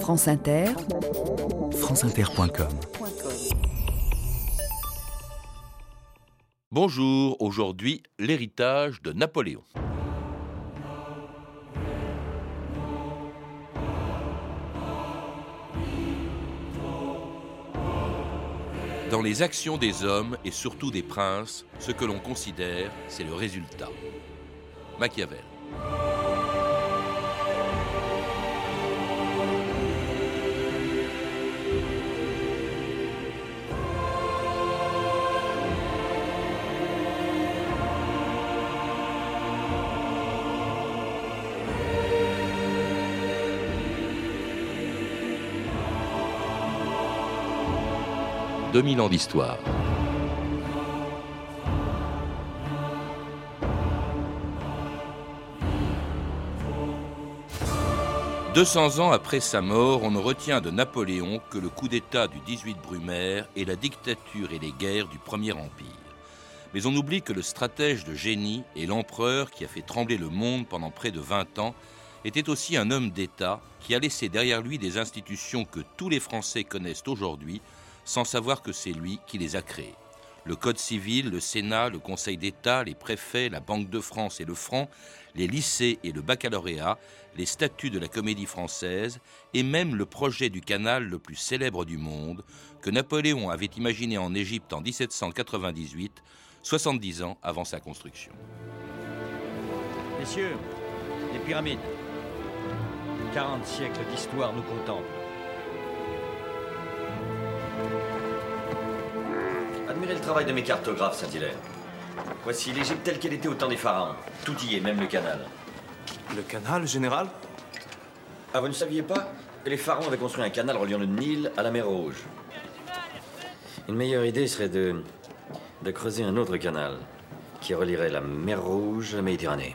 France Inter, franceinter.com Bonjour, aujourd'hui l'héritage de Napoléon. Dans les actions des hommes et surtout des princes, ce que l'on considère, c'est le résultat. Machiavel. 2000 ans d'histoire. « 200 ans après sa mort, on ne retient de Napoléon que le coup d'État du 18 Brumaire et la dictature et les guerres du Premier Empire. Mais on oublie que le stratège de génie et l'empereur qui a fait trembler le monde pendant près de 20 ans était aussi un homme d'État qui a laissé derrière lui des institutions que tous les Français connaissent aujourd'hui, sans savoir que c'est lui qui les a créés. Le Code civil, le Sénat, le Conseil d'État, les préfets, la Banque de France et le franc, les lycées et le baccalauréat, les statuts de la comédie française et même le projet du canal le plus célèbre du monde que Napoléon avait imaginé en Égypte en 1798, 70 ans avant sa construction. Messieurs, les pyramides. 40 siècles d'histoire nous contemplent. Admirez le travail de mes cartographes, Saint-Hilaire. Voici l'Égypte telle qu'elle était au temps des pharaons. Tout y est, même le canal. Le canal, général? Ah, vous ne saviez pas? Les pharaons avaient construit un canal reliant le Nil à la mer Rouge. Une meilleure idée serait de, de creuser un autre canal qui relierait la mer Rouge à la Méditerranée.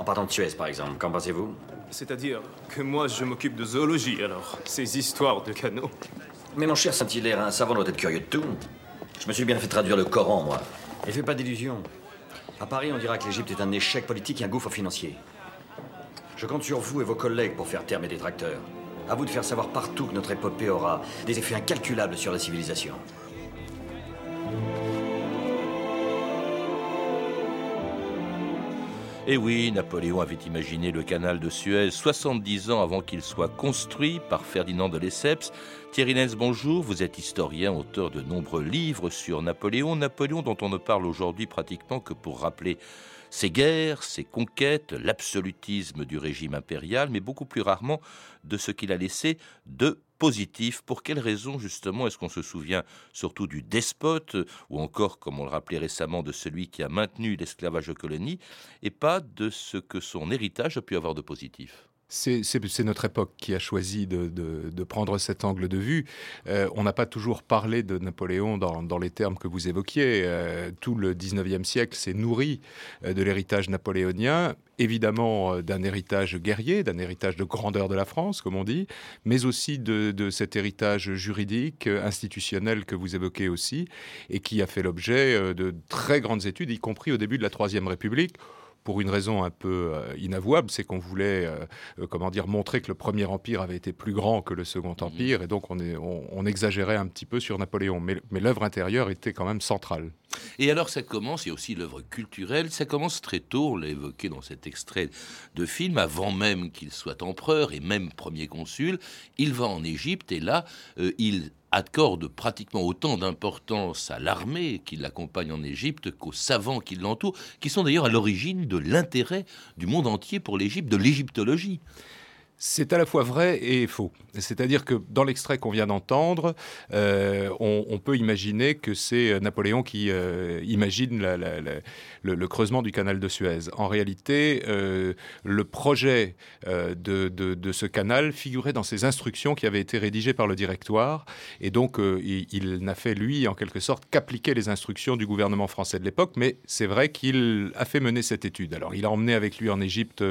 En partant de Suez, par exemple. Qu'en pensez-vous? C'est-à-dire que moi, je m'occupe de zoologie, alors. Ces histoires de canaux. Mais mon cher Saint-Hilaire, un savant doit être curieux de tout. Je me suis bien fait traduire le Coran, moi. Et fais pas d'illusions. À Paris, on dira que l'Égypte est un échec politique et un gouffre financier. Je compte sur vous et vos collègues pour faire taire mes détracteurs. À vous de faire savoir partout que notre épopée aura des effets incalculables sur la civilisation. Et eh oui, Napoléon avait imaginé le canal de Suez 70 ans avant qu'il soit construit par Ferdinand de Lesseps. Thierry bonjour. Vous êtes historien, auteur de nombreux livres sur Napoléon. Napoléon dont on ne parle aujourd'hui pratiquement que pour rappeler ses guerres, ses conquêtes, l'absolutisme du régime impérial, mais beaucoup plus rarement de ce qu'il a laissé de positif. Pour quelles raisons, justement, est-ce qu'on se souvient surtout du despote, ou encore, comme on le rappelait récemment, de celui qui a maintenu l'esclavage aux colonies, et pas de ce que son héritage a pu avoir de positif? C'est notre époque qui a choisi de, prendre cet angle de vue. Euh, on n'a pas toujours parlé de Napoléon dans, les termes que vous évoquiez. Euh, tout le 19e siècle s'est nourri euh, de l'héritage napoléonien, évidemment d'un héritage guerrier, d'un héritage de grandeur de la France, comme on dit, mais aussi de, de cet héritage juridique, institutionnel que vous évoquez aussi, et qui a fait l'objet de très grandes études, y compris au début de la Troisième République pour une raison un peu euh, inavouable, c'est qu'on voulait, euh, euh, comment dire, montrer que le Premier Empire avait été plus grand que le Second mhm. Empire, et donc on, est, on, exagérait un petit peu sur Napoléon. Mais, mais l'œuvre intérieure était quand même centrale. Et alors ça commence, il y a aussi l'œuvre culturelle, ça commence très tôt, on l'a évoqué dans cet extrait de film, avant même qu'il soit empereur et même premier consul, il va en Égypte et là, il accorde pratiquement autant d'importance à l'armée qui l'accompagne en Égypte qu'aux savants qui l'entourent, qui sont d'ailleurs à l'origine de l'intérêt du monde entier pour l'Égypte, de l'égyptologie. C'est à la fois vrai et faux. C'est-à-dire que dans l'extrait qu'on vient d'entendre, euh, on, peut imaginer que c'est Napoléon qui euh, imagine le, creusement du canal de Suez. En réalité, euh, le projet de, ce canal figurait dans ses instructions qui avaient été rédigées par le directoire. Et donc, il n'a fait, lui, en quelque sorte, qu'appliquer les instructions du gouvernement français de l'époque. Mais c'est vrai qu'il a fait mener cette étude. Alors, il a emmené avec lui en Égypte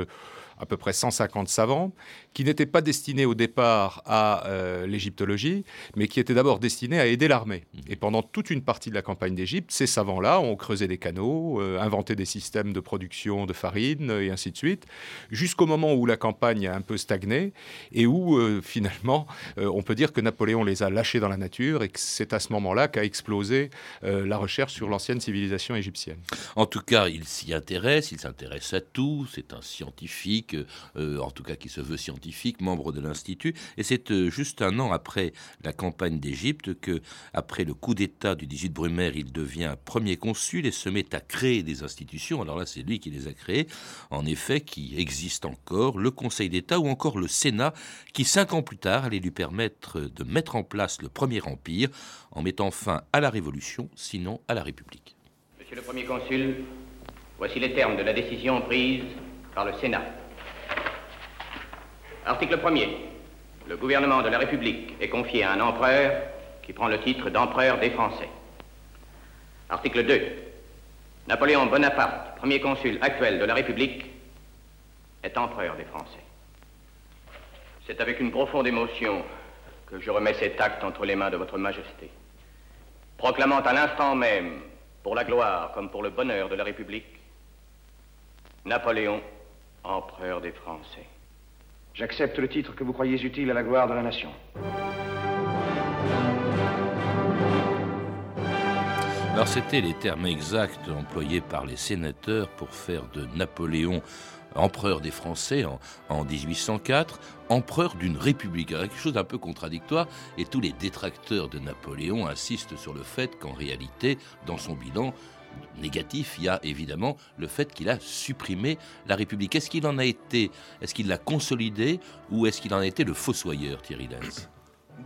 à peu près 150 savants, qui n'étaient pas destinés au départ à euh, l'égyptologie, mais qui étaient d'abord destinés à aider l'armée. Mmh. Et pendant toute une partie de la campagne d'Égypte, ces savants-là ont creusé des canaux, euh, inventé des systèmes de production de farine, et ainsi de suite, jusqu'au moment où la campagne a un peu stagné, et où euh, finalement, on peut dire que Napoléon les a lâchés dans la nature, et que c'est à ce moment-là qu'a explosé la recherche sur l'ancienne civilisation égyptienne. En tout cas, il s'y intéresse, il s'intéresse à tout, c'est un scientifique, en tout cas qui se veut scientifique, membre de l'Institut. Et c'est euh, juste un an après la campagne d'Égypte que, après le coup d'État du 18 Brumaire, il devient premier consul et se met à créer des institutions. Alors là, c'est lui qui les a créées, en effet, qui existent encore, le Conseil d'État ou encore le Sénat, qui cinq ans plus tard allait lui permettre de mettre en place le premier empire en mettant fin à la Révolution, sinon à la République. Monsieur le Premier Consul, voici les termes de la décision prise par le Sénat. Article 1er. Le gouvernement de la République est confié à un empereur qui prend le titre d'empereur des Français. Article 2. Napoléon Bonaparte, premier consul actuel de la République, est empereur des Français. C'est avec une profonde émotion que je remets cet acte entre les mains de votre Majesté, proclamant à l'instant même, pour la gloire comme pour le bonheur de la République, Napoléon, empereur des Français. J'accepte le titre que vous croyez utile à la gloire de la nation. Alors c'était les termes exacts employés par les sénateurs pour faire de Napoléon empereur des Français en, 1804, empereur d'une république. Alors, quelque chose d'un peu contradictoire, et tous les détracteurs de Napoléon insistent sur le fait qu'en réalité, dans son bilan, négatif, il y a évidemment le fait qu'il a supprimé la République. Est-ce qu'il en a été, est-ce qu'il l'a consolidé ou est-ce qu'il en a été le fossoyeur, Thierry Lenz?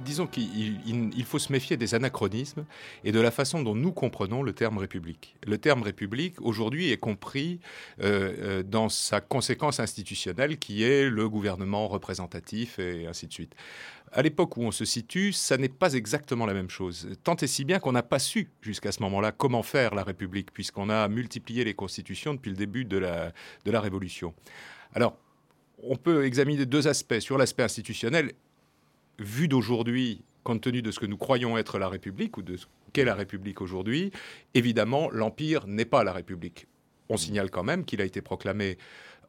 Disons qu'il faut se méfier des anachronismes et de la façon dont nous comprenons le terme République. Le terme République, aujourd'hui, est compris euh, euh, dans sa conséquence institutionnelle qui est le gouvernement représentatif et ainsi de suite à l'époque où on se situe, ça n'est pas exactement la même chose. Tant et si bien qu'on n'a pas su jusqu'à ce moment-là comment faire la République, puisqu'on a multiplié les constitutions depuis le début de la, de la Révolution. Alors, on peut examiner deux aspects. Sur l'aspect institutionnel, vu d'aujourd'hui, compte tenu de ce que nous croyons être la République, ou de ce qu'est la République aujourd'hui, évidemment, l'Empire n'est pas la République. On signale quand même qu'il a été proclamé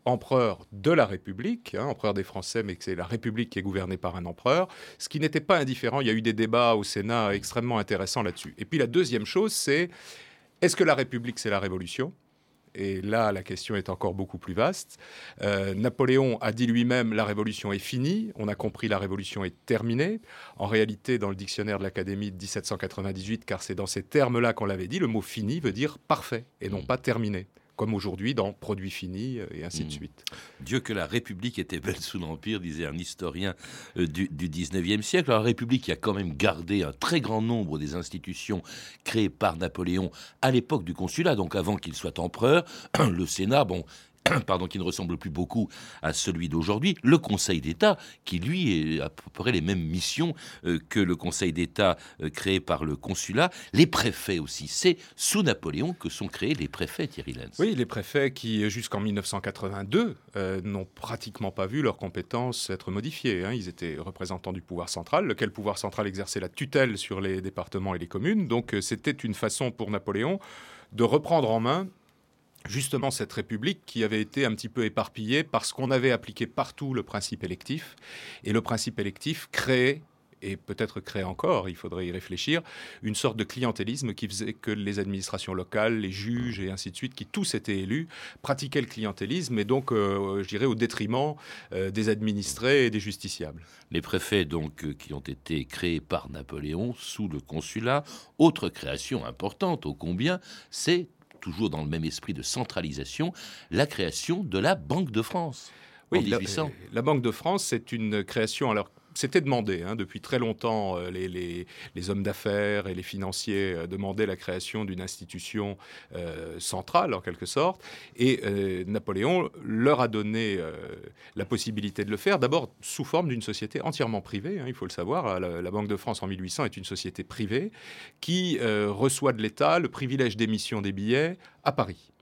empereur de la République, hein, empereur des Français, mais que c'est la République qui est gouvernée par un empereur, ce qui n'était pas indifférent. Il y a eu des débats au Sénat extrêmement intéressants là-dessus. Et puis la deuxième chose, c'est est-ce que la République, c'est la Révolution? Et là, la question est encore beaucoup plus vaste. Euh, Napoléon a dit lui-même la révolution est finie. On a compris la révolution est terminée. En réalité, dans le dictionnaire de l'Académie de 1798, car c'est dans ces termes-là qu'on l'avait dit, le mot fini veut dire parfait et non pas terminé comme aujourd'hui dans Produits finis euh, et ainsi de hmm. suite. Dieu que la République était belle sous l'Empire, disait un historien euh, du, du 19e siècle. la République a quand même gardé un très grand nombre des institutions créées par Napoléon à l'époque du consulat, donc avant qu'il soit empereur. Le Sénat, bon, pardon, qui ne ressemble plus beaucoup à celui d'aujourd'hui, le Conseil d'État, qui lui a à peu près les mêmes missions euh, que le Conseil d'État euh, créé par le consulat, les préfets aussi. C'est sous Napoléon que sont créés les préfets, Thierry Lenz. Oui, les préfets qui, jusqu'en 1982, euh, n'ont pratiquement pas vu leurs compétences être modifiées. Hein. Ils étaient représentants du pouvoir central, lequel pouvoir central exerçait la tutelle sur les départements et les communes. Donc c'était une façon pour Napoléon de reprendre en main justement cette République qui avait été un petit peu éparpillée parce qu'on avait appliqué partout le principe électif. Et le principe électif créait et peut-être créait encore, il faudrait y réfléchir, une sorte de clientélisme qui faisait que les administrations locales, les juges et ainsi de suite, qui tous étaient élus, pratiquaient le clientélisme et donc, euh, je dirais, au détriment euh, des administrés et des justiciables. Les préfets, donc, euh, qui ont été créés par Napoléon sous le consulat, autre création importante, ô combien, c'est toujours dans le même esprit de centralisation, la création de la Banque de France. Oui, en 1800. La, la Banque de France, c'est une création alors c'était demandé hein, depuis très longtemps. Euh, les, hommes d'affaires et les financiers euh, demandaient la création d'une institution euh, centrale, en quelque sorte. Et Napoléon leur a donné la possibilité de le faire, d'abord sous forme d'une société entièrement privée, hein, il faut le savoir. La, la, Banque de France en 1800 est une société privée qui reçoit de l'État le privilège d'émission des billets à Paris.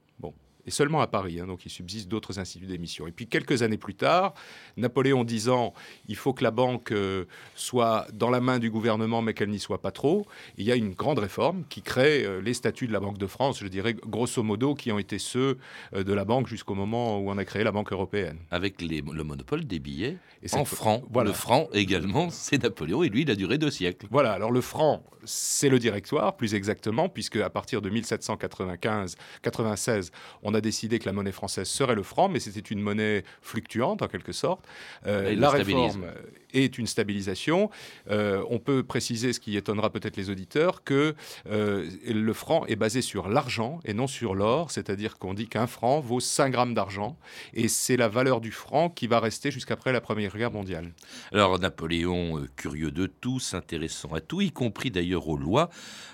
Et seulement à Paris. Hein, donc il subsiste d'autres instituts d'émission. Et puis quelques années plus tard, Napoléon disant il faut que la banque euh, soit dans la main du gouvernement, mais qu'elle n'y soit pas trop, il y a une grande réforme qui crée euh, les statuts de la Banque de France, je dirais grosso modo, qui ont été ceux euh, de la banque jusqu'au moment où on a créé la Banque européenne. Avec le monopole des billets et en francs. Voilà. Le franc également, c'est Napoléon, et lui, il a duré deux siècles. Voilà, alors le franc, c'est le directoire, plus exactement, puisque à partir de 1795-96, on a décidé que la monnaie française serait le franc, mais c'était une monnaie fluctuante en quelque sorte. Euh, la réforme est une stabilisation. Euh, on peut préciser, ce qui étonnera peut-être les auditeurs, que euh, le franc est basé sur l'argent et non sur l'or, c'est-à-dire qu'on dit qu'un franc vaut 5 grammes d'argent, et c'est la valeur du franc qui va rester jusqu'après la Première Guerre mondiale. Alors Napoléon, curieux de tout, s'intéressant à tout, y compris d'ailleurs aux lois,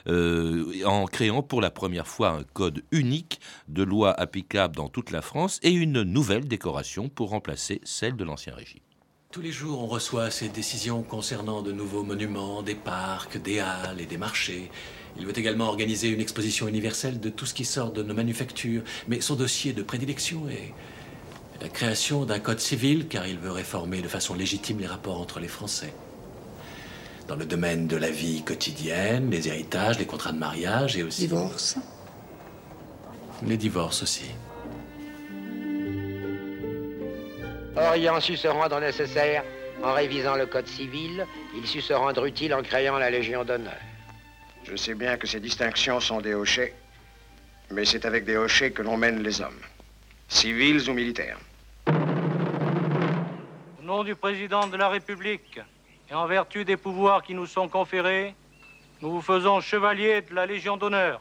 en créant pour la première fois un code unique de lois applicables dans toute la France et une nouvelle décoration pour remplacer celle de l'Ancien Régime. Tous les jours, on reçoit ces décisions concernant de nouveaux monuments, des parcs, des halles et des marchés. Il veut également organiser une exposition universelle de tout ce qui sort de nos manufactures. Mais son dossier de prédilection est la création d'un code civil, car il veut réformer de façon légitime les rapports entre les Français. Dans le domaine de la vie quotidienne, les héritages, les contrats de mariage et aussi... Divorce Les divorces aussi. Orient su se rendre nécessaire en révisant le code civil, il sut se rendre utile en créant la Légion d'honneur. Je sais bien que ces distinctions sont des hochets, mais c'est avec des hochets que l'on mène les hommes, civils ou militaires. Au nom du président de la République et en vertu des pouvoirs qui nous sont conférés, nous vous faisons chevalier de la Légion d'honneur.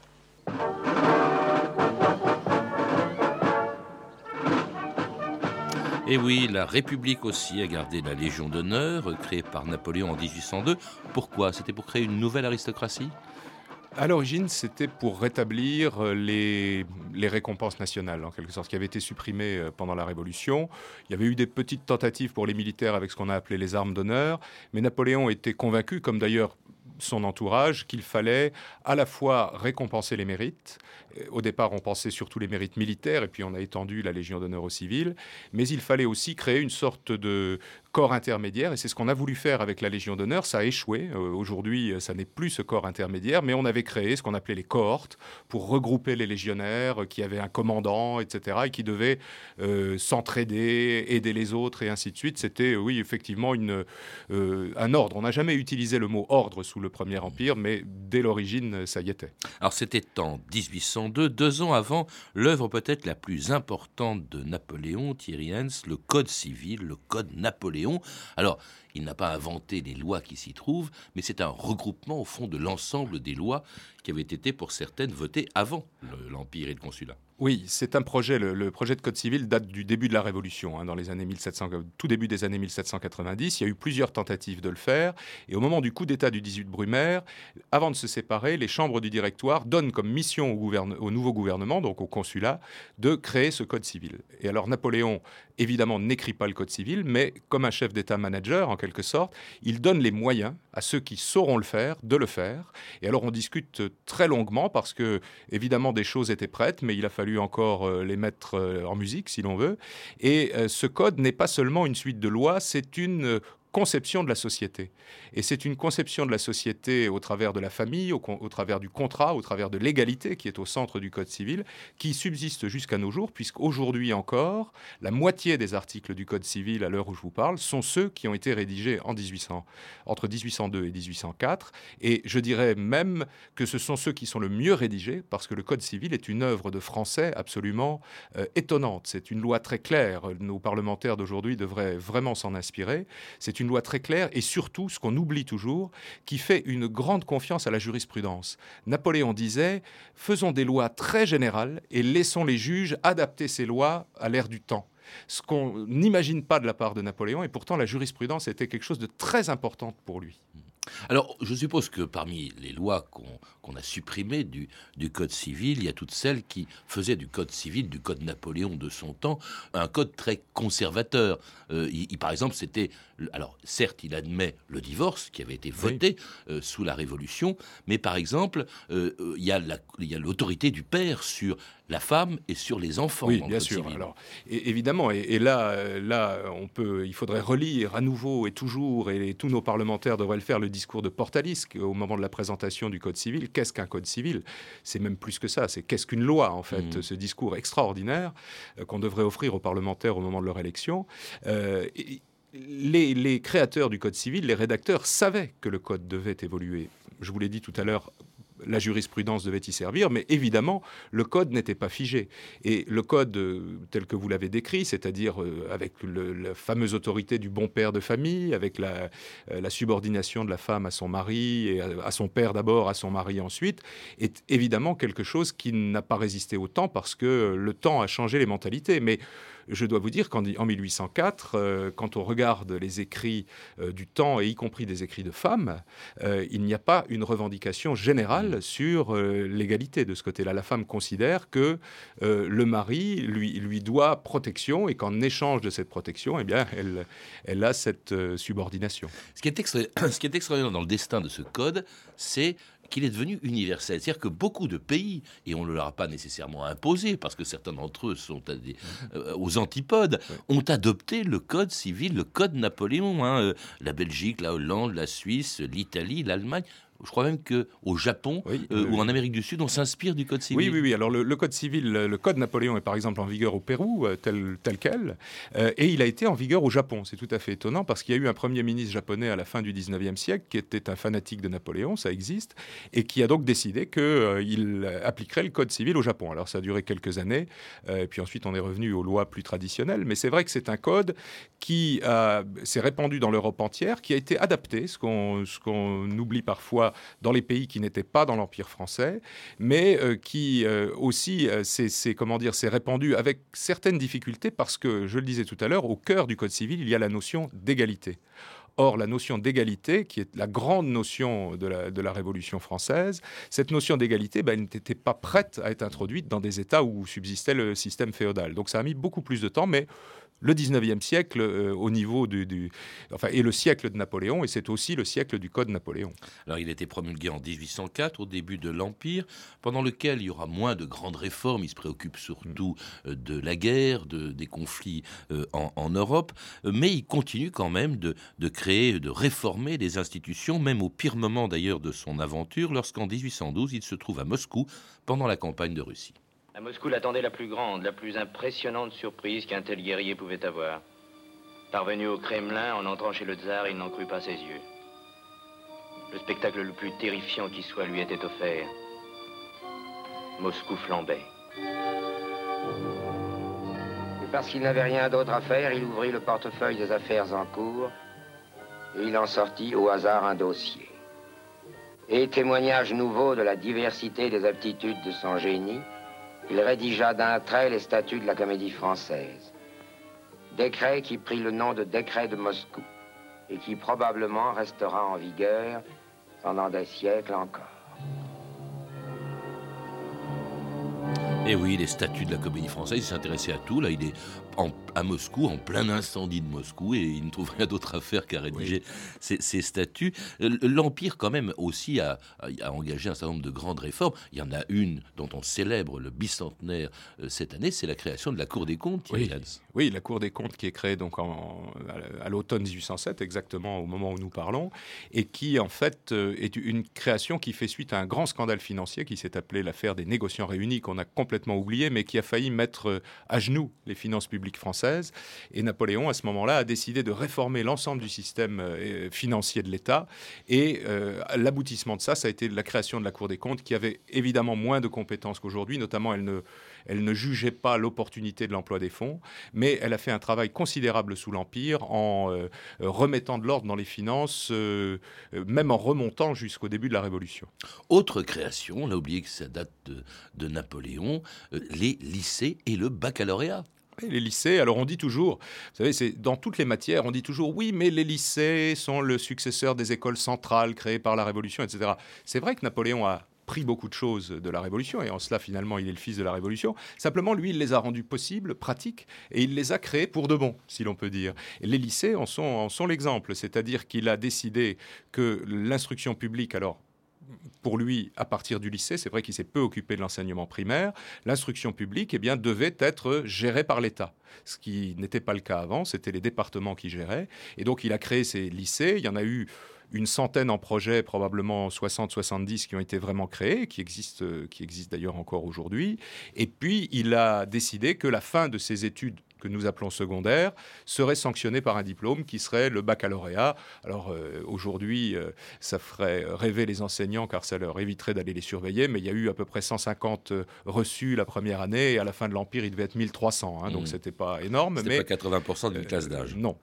Et oui, la République aussi a gardé la Légion d'honneur, créée par Napoléon en 1802. Pourquoi? C'était pour créer une nouvelle aristocratie? À l'origine, c'était pour rétablir euh, les, récompenses nationales, en quelque sorte, qui avaient été supprimées euh, pendant la Révolution. Il y avait eu des petites tentatives pour les militaires avec ce qu'on a appelé les armes d'honneur, mais Napoléon était convaincu, comme d'ailleurs son entourage qu'il fallait à la fois récompenser les mérites. Au départ, on pensait surtout les mérites militaires, et puis on a étendu la Légion d'honneur aux civils. Mais il fallait aussi créer une sorte de corps intermédiaire, et c'est ce qu'on a voulu faire avec la Légion d'honneur. Ça a échoué. Euh, aujourd'hui, ça n'est plus ce corps intermédiaire, mais on avait créé ce qu'on appelait les cohortes pour regrouper les légionnaires qui avaient un commandant, etc., et qui devaient euh, s'entraider, aider les autres, et ainsi de suite. C'était, oui, effectivement, une, euh, un ordre. On n'a jamais utilisé le mot ordre sous le Premier Empire, mais dès l'origine, ça y était. Alors, c'était en 1802, deux ans avant l'œuvre peut-être la plus importante de Napoléon, Thierry Hens, le Code civil, le Code Napoléon alors, il n'a pas inventé les lois qui s'y trouvent, mais c'est un regroupement au fond de l'ensemble des lois qui avaient été pour certaines votées avant l'Empire et le Consulat. Oui, c'est un projet. Le, projet de code civil date du début de la Révolution, hein, dans les années 1700, tout début des années 1790. Il y a eu plusieurs tentatives de le faire. Et au moment du coup d'État du 18 Brumaire, avant de se séparer, les chambres du directoire donnent comme mission au, au nouveau gouvernement, donc au consulat, de créer ce code civil. Et alors Napoléon, évidemment, n'écrit pas le code civil, mais comme un chef d'État-manager, en quelque sorte, il donne les moyens à ceux qui sauront le faire de le faire. Et alors on discute très longuement parce que, évidemment, des choses étaient prêtes, mais il a fallu encore euh, les mettre euh, en musique, si l'on veut. Et euh, ce code n'est pas seulement une suite de lois, c'est une conception de la société. Et c'est une conception de la société au travers de la famille, au, travers du contrat, au travers de l'égalité qui est au centre du Code civil, qui subsiste jusqu'à nos jours, puisqu'aujourd'hui encore, la moitié des articles du Code civil, à l'heure où je vous parle, sont ceux qui ont été rédigés en 1800, entre 1802 et 1804. Et je dirais même que ce sont ceux qui sont le mieux rédigés, parce que le Code civil est une œuvre de français absolument euh, étonnante. C'est une loi très claire. Nos parlementaires d'aujourd'hui devraient vraiment s'en inspirer. C'est une loi très claire et surtout, ce qu'on oublie toujours, qui fait une grande confiance à la jurisprudence. Napoléon disait, faisons des lois très générales et laissons les juges adapter ces lois à l'ère du temps ce qu'on n'imagine pas de la part de Napoléon, et pourtant la jurisprudence était quelque chose de très important pour lui. Alors, je suppose que parmi les lois qu'on a supprimées du, Code civil, il y a toutes celles qui faisaient du Code civil, du Code Napoléon de son temps, un code très conservateur. Euh, il, par exemple, c'était... Alors, certes, il admet le divorce qui avait été voté euh, sous la Révolution, mais par exemple, euh, il y a l'autorité du père sur la femme et sur les enfants. Oui, bien sûr. Alors, évidemment, et, là, euh, là, on peut, il faudrait relire à nouveau et toujours, et tous nos parlementaires devraient le faire, le discours de Portalis au moment de la présentation du Code civil. Qu'est-ce qu'un Code civil? C'est même plus que ça. C'est qu'est-ce qu'une loi, en fait. Mmh. Ce discours extraordinaire euh, qu'on devrait offrir aux parlementaires au moment de leur élection. Euh, les, créateurs du Code civil, les rédacteurs, savaient que le Code devait évoluer. Je vous l'ai dit tout à l'heure, la jurisprudence devait y servir, mais évidemment, le code n'était pas figé. Et le code euh, tel que vous l'avez décrit, c'est-à-dire euh, avec la fameuse autorité du bon père de famille, avec la, euh, la, subordination de la femme à son mari, et à, son père d'abord, à son mari ensuite, est évidemment quelque chose qui n'a pas résisté au temps parce que le temps a changé les mentalités. Mais je dois vous dire qu'en 1804, euh, quand on regarde les écrits euh, du temps, et y compris des écrits de femmes, euh, il n'y a pas une revendication générale mmh. sur l'égalité de ce côté-là. La femme considère que le mari lui, lui doit protection et qu'en échange de cette protection, eh bien, elle, elle a cette subordination. Ce qui, est ce qui est extraordinaire dans le destin de ce code, c'est qu'il est devenu universel. C'est-à-dire que beaucoup de pays, et on ne leur a pas nécessairement imposé, parce que certains d'entre eux sont euh, aux antipodes, ont adopté le code civil, le code Napoléon. Hein. Euh, la Belgique, la Hollande, la Suisse, l'Italie, l'Allemagne je crois même qu'au Japon euh, ou en Amérique du Sud, on s'inspire du Code civil. Oui, oui, oui. Alors le, Code civil, le Code Napoléon est par exemple en vigueur au Pérou, euh, tel, tel quel, euh, et il a été en vigueur au Japon. C'est tout à fait étonnant parce qu'il y a eu un premier ministre japonais à la fin du 19e siècle qui était un fanatique de Napoléon, ça existe, et qui a donc décidé qu'il appliquerait le Code civil au Japon. Alors ça a duré quelques années, et puis ensuite on est revenu aux lois plus traditionnelles, mais c'est vrai que c'est un code qui s'est répandu dans l'Europe entière, qui a été adapté, ce qu'on oublie parfois dans les pays qui n'étaient pas dans l'Empire français, mais euh, qui euh, aussi euh, s'est comment dire s'est répandu avec certaines difficultés parce que je le disais tout à l'heure, au cœur du Code civil, il y a la notion d'égalité. Or, la notion d'égalité, qui est la grande notion de la, Révolution française, cette notion d'égalité, ben, elle n'était pas prête à être introduite dans des États où subsistait le système féodal. Donc ça a mis beaucoup plus de temps, mais le 19e siècle euh, au niveau du, enfin, est le siècle de Napoléon et c'est aussi le siècle du Code Napoléon. Alors il a été promulgué en 1804 au début de l'Empire, pendant lequel il y aura moins de grandes réformes. Il se préoccupe surtout euh, de la guerre, de, des conflits euh, en, Europe, mais il continue quand même de, de créer, de réformer les institutions, même au pire moment d'ailleurs de son aventure, lorsqu'en 1812 il se trouve à Moscou pendant la campagne de Russie. À Moscou l'attendait la plus grande, la plus impressionnante surprise qu'un tel guerrier pouvait avoir. Parvenu au Kremlin, en entrant chez le tsar, il n'en crut pas ses yeux. Le spectacle le plus terrifiant qui soit lui était offert. Moscou flambait. Et parce qu'il n'avait rien d'autre à faire, il ouvrit le portefeuille des affaires en cours et il en sortit au hasard un dossier. Et témoignage nouveau de la diversité des aptitudes de son génie, il rédigea d'un trait les statuts de la comédie française. Décret qui prit le nom de décret de Moscou et qui probablement restera en vigueur pendant des siècles encore. Et eh oui, les statuts de la comédie française, il s'intéressait à tout. Là, il est à Moscou, en plein incendie de Moscou, et il ne trouve rien d'autre à faire qu'à rédiger ces, statuts. Euh, L'Empire, quand même, aussi a, engagé un certain nombre de grandes réformes. Il y en a une dont on célèbre le bicentenaire euh, cette année, c'est la création de la Cour des comptes. Oui. oui, la Cour des comptes qui est créée donc à l'automne 1807, exactement au moment où nous parlons, et qui, en fait, euh, est une création qui fait suite à un grand scandale financier qui s'est appelé l'affaire des négociants réunis, qu'on a complètement oublié, mais qui a failli mettre à genoux les finances publiques française. Et Napoléon, à ce moment-là, a décidé de réformer l'ensemble du système euh, financier de l'État. Et euh, l'aboutissement de ça, ça a été la création de la Cour des comptes, qui avait évidemment moins de compétences qu'aujourd'hui. Notamment, elle ne, elle ne jugeait pas l'opportunité de l'emploi des fonds, mais elle a fait un travail considérable sous l'Empire en euh, remettant de l'ordre dans les finances, même en remontant jusqu'au début de la Révolution. Autre création, on a oublié que ça date de, de Napoléon, les lycées et le baccalauréat les lycées, alors on dit toujours, vous savez, c'est dans toutes les matières, on dit toujours oui, mais les lycées sont le successeur des écoles centrales créées par la Révolution, etc. C'est vrai que Napoléon a pris beaucoup de choses de la Révolution, et en cela, finalement, il est le fils de la Révolution. Simplement, lui, il les a rendus possibles, pratiques, et il les a créés pour de bon, si l'on peut dire. Les lycées en sont, en sont l'exemple, c'est-à-dire qu'il a décidé que l'instruction publique, alors pour lui, à partir du lycée, c'est vrai qu'il s'est peu occupé de l'enseignement primaire, l'instruction publique eh bien, devait être gérée par l'État. Ce qui n'était pas le cas avant, c'était les départements qui géraient. Et donc il a créé ces lycées, il y en a eu une centaine en projet, probablement 60-70 qui ont été vraiment créés, qui existent, qui existent d'ailleurs encore aujourd'hui. Et puis, il a décidé que la fin de ces études que nous appelons secondaire, serait sanctionné par un diplôme qui serait le baccalauréat. Alors euh, aujourd'hui, euh, ça ferait rêver les enseignants car ça leur éviterait d'aller les surveiller, mais il y a eu à peu près 150 euh, reçus la première année et à la fin de l'Empire, il devait être 1300, hein, donc mmh. c'était pas énorme. C'était pas 80% d'une classe d'âge. non.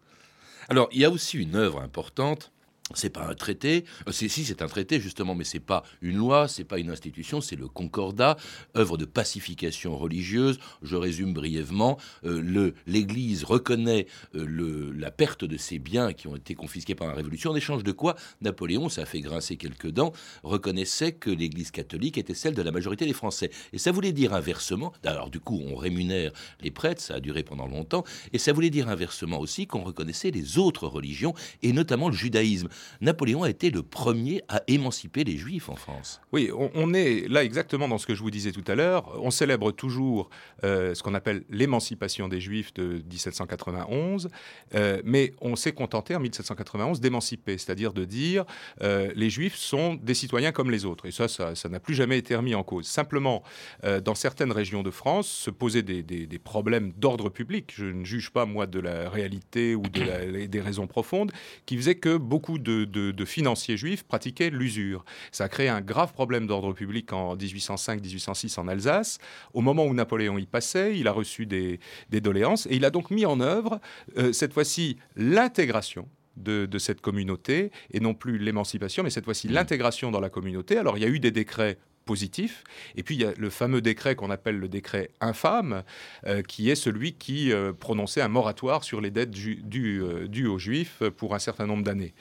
Alors, il y a aussi une œuvre importante c'est pas un traité, euh, si c'est un traité justement, mais c'est pas une loi, c'est pas une institution, c'est le Concordat, œuvre de pacification religieuse. Je résume brièvement euh, l'Église reconnaît euh, la perte de ses biens qui ont été confisqués par la Révolution, en échange de quoi Napoléon, ça a fait grincer quelques dents, reconnaissait que l'Église catholique était celle de la majorité des Français. Et ça voulait dire inversement, alors du coup on rémunère les prêtres, ça a duré pendant longtemps, et ça voulait dire inversement aussi qu'on reconnaissait les autres religions, et notamment le judaïsme. Napoléon a été le premier à émanciper les Juifs en France. Oui, on, est là exactement dans ce que je vous disais tout à l'heure. On célèbre toujours euh, ce qu'on appelle l'émancipation des Juifs de 1791, euh, mais on s'est contenté en 1791 d'émanciper, c'est-à-dire de dire euh, les Juifs sont des citoyens comme les autres. Et ça, ça n'a plus jamais été remis en cause. Simplement, dans certaines régions de France, se posaient des, problèmes d'ordre public. Je ne juge pas, moi, de la réalité ou des raisons profondes, qui faisaient que beaucoup de de, financiers juifs pratiquaient l'usure. Ça a créé un grave problème d'ordre public en 1805-1806 en Alsace. Au moment où Napoléon y passait, il a reçu des, doléances et il a donc mis en œuvre, euh, cette fois-ci, l'intégration de, de, cette communauté, et non plus l'émancipation, mais cette fois-ci mmh. l'intégration dans la communauté. Alors il y a eu des décrets positif. Et puis il y a le fameux décret qu'on appelle le décret infâme, euh, qui est celui qui euh, prononçait un moratoire sur les dettes dues, euh, aux Juifs pour un certain nombre d'années.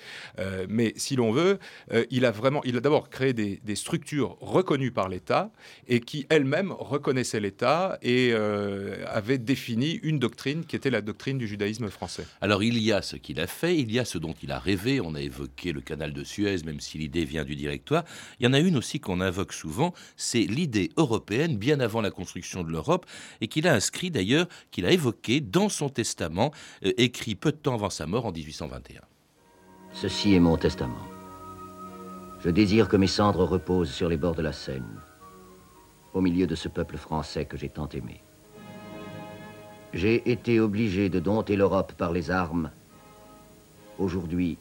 mais si l'on veut, il a vraiment, il a d'abord créé des, structures reconnues par l'État et qui elles-mêmes reconnaissaient l'État et avaient défini une doctrine qui était la doctrine du judaïsme français. Alors il y a ce qu'il a fait, il y a ce dont il a rêvé. On a évoqué le canal de Suez, même si l'idée vient du directoire. Il y en a une aussi qu'on invoque souvent c'est l'idée européenne bien avant la construction de l'Europe et qu'il a inscrit d'ailleurs, qu'il a évoqué dans son testament, euh, écrit peu de temps avant sa mort en 1821. Ceci est mon testament. Je désire que mes cendres reposent sur les bords de la Seine, au milieu de ce peuple français que j'ai tant aimé. J'ai été obligé de dompter l'Europe par les armes. Aujourd'hui,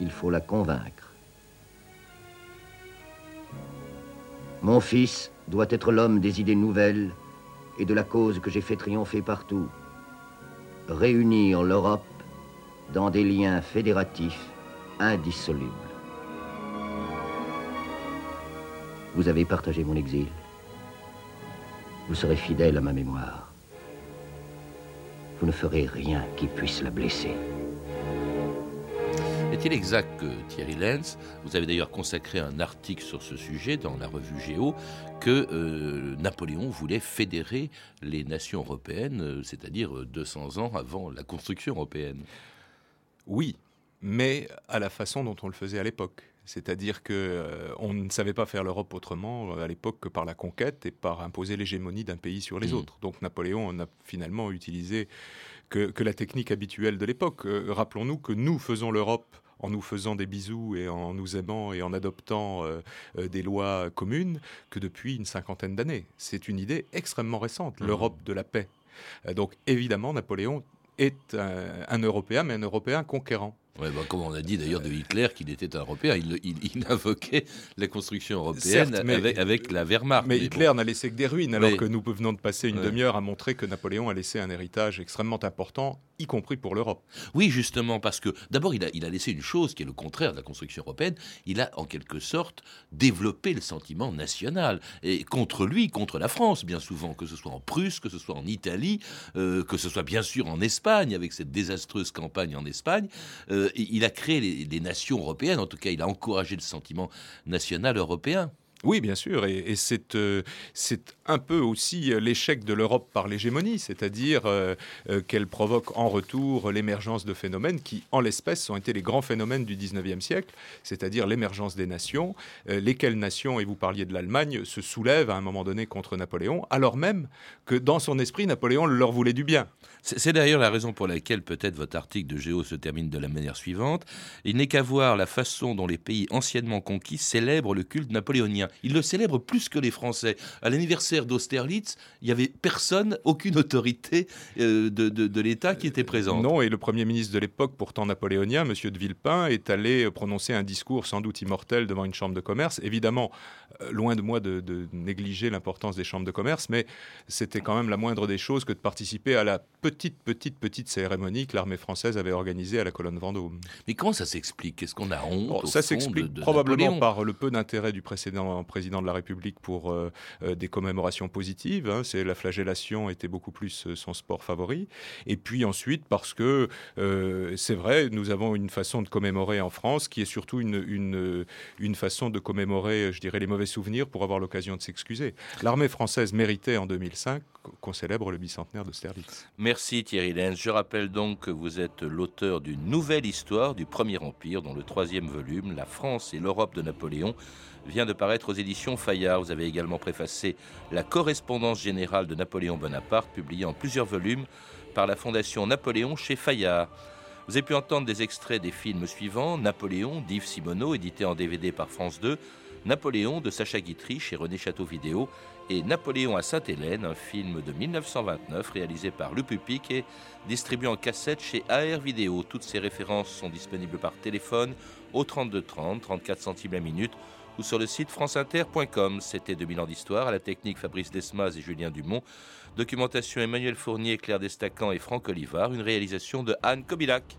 il faut la convaincre. Mon fils doit être l'homme des idées nouvelles et de la cause que j'ai fait triompher partout. Réunir l'Europe dans des liens fédératifs indissolubles. Vous avez partagé mon exil. Vous serez fidèle à ma mémoire. Vous ne ferez rien qui puisse la blesser. Est-il exact que Thierry Lenz, vous avez d'ailleurs consacré un article sur ce sujet dans la revue Géo, que euh, Napoléon voulait fédérer les nations européennes, euh, c'est-à-dire 200 ans avant la construction européenne? Oui, mais à la façon dont on le faisait à l'époque. C'est-à-dire qu'on euh, ne savait pas faire l'Europe autrement à l'époque que par la conquête et par imposer l'hégémonie d'un pays sur les mmh. autres. Donc Napoléon n'a finalement utilisé que, la technique habituelle de l'époque. Rappelons-nous que nous faisons l'Europe en nous faisant des bisous et en nous aimant et en adoptant euh, euh, des lois communes que depuis une cinquantaine d'années. C'est une idée extrêmement récente, mmh. l'Europe de la paix. Euh, donc évidemment, Napoléon est un Européen, mais un Européen conquérant. Ouais, bah, comme on a dit d'ailleurs de Hitler qu'il était un Européen, il, invoquait la construction européenne avec, la Wehrmacht. Mais, Hitler n'a laissé que des ruines, alors que nous venons de passer une demi-heure à montrer que Napoléon a laissé un héritage extrêmement important, y compris pour l'Europe. Oui, justement, parce que d'abord, il a, il a laissé une chose qui est le contraire de la construction européenne. Il a en quelque sorte développé le sentiment national, et contre lui, contre la France, bien souvent, que ce soit en Prusse, que ce soit en Italie, euh, que ce soit bien sûr en Espagne, avec cette désastreuse campagne en Espagne. Euh, il a créé les, nations européennes, en tout cas il a encouragé le sentiment national européen. Oui, bien sûr, et, euh, c'est un peu aussi l'échec de l'Europe par l'hégémonie, c'est-à-dire euh, euh, qu'elle provoque en retour l'émergence de phénomènes qui, en l'espèce, ont été les grands phénomènes du 19e siècle, c'est-à-dire l'émergence des nations, lesquelles nations, et vous parliez de l'Allemagne, se soulèvent à un moment donné contre Napoléon, alors même que dans son esprit, Napoléon leur voulait du bien. C'est d'ailleurs la raison pour laquelle peut-être votre article de Géo se termine de la manière suivante. Il n'est qu'à voir la façon dont les pays anciennement conquis célèbrent le culte napoléonien. Ils le célèbrent plus que les Français. À l'anniversaire d'Austerlitz, il n'y avait personne, aucune autorité euh, de, l'État qui était présente. Non, et le Premier ministre de l'époque, pourtant napoléonien, M. de Villepin, est allé prononcer un discours sans doute immortel devant une chambre de commerce. Évidemment, loin de moi de, de négliger l'importance des chambres de commerce, mais c'était quand même la moindre des choses que de participer à la petite, petite, petite cérémonie que l'armée française avait organisée à la colonne Vendôme. Mais comment ça s'explique? Est-ce qu'on a honte Ça s'explique probablement par le peu d'intérêt du précédent président de la République pour euh, euh, des commémorations positives. Hein. C'est la flagellation était beaucoup plus euh, son sport favori. Et puis ensuite parce que c'est vrai, nous avons une façon de commémorer en France qui est surtout une, une, une façon de commémorer, je dirais, les mauvais souvenirs pour avoir l'occasion de s'excuser. L'armée française méritait en 2005 qu'on célèbre le bicentenaire de Sterlitz. Merci Thierry Lenz. Je rappelle donc que vous êtes l'auteur d'une nouvelle histoire du Premier Empire, dont le troisième volume, La France et l'Europe de Napoléon, vient de paraître aux éditions Fayard. Vous avez également préfacé La correspondance générale de Napoléon Bonaparte, publiée en plusieurs volumes par la Fondation Napoléon chez Fayard. Vous avez pu entendre des extraits des films suivants Napoléon d'Yves Simoneau, édité en DVD par France 2, Napoléon de Sacha Guitry chez René Château Vidéo et Napoléon à Sainte-Hélène, un film de 1929 réalisé par Le Pupic et distribué en cassette chez AR Vidéo. Toutes ces références sont disponibles par téléphone au 32 30, 34 centimes la minute ou sur le site franceinter.com. C'était 2000 ans d'histoire à la technique Fabrice Desmas et Julien Dumont. Documentation Emmanuel Fournier, Claire Destacan et Franck Olivard. Une réalisation de Anne Kobilac.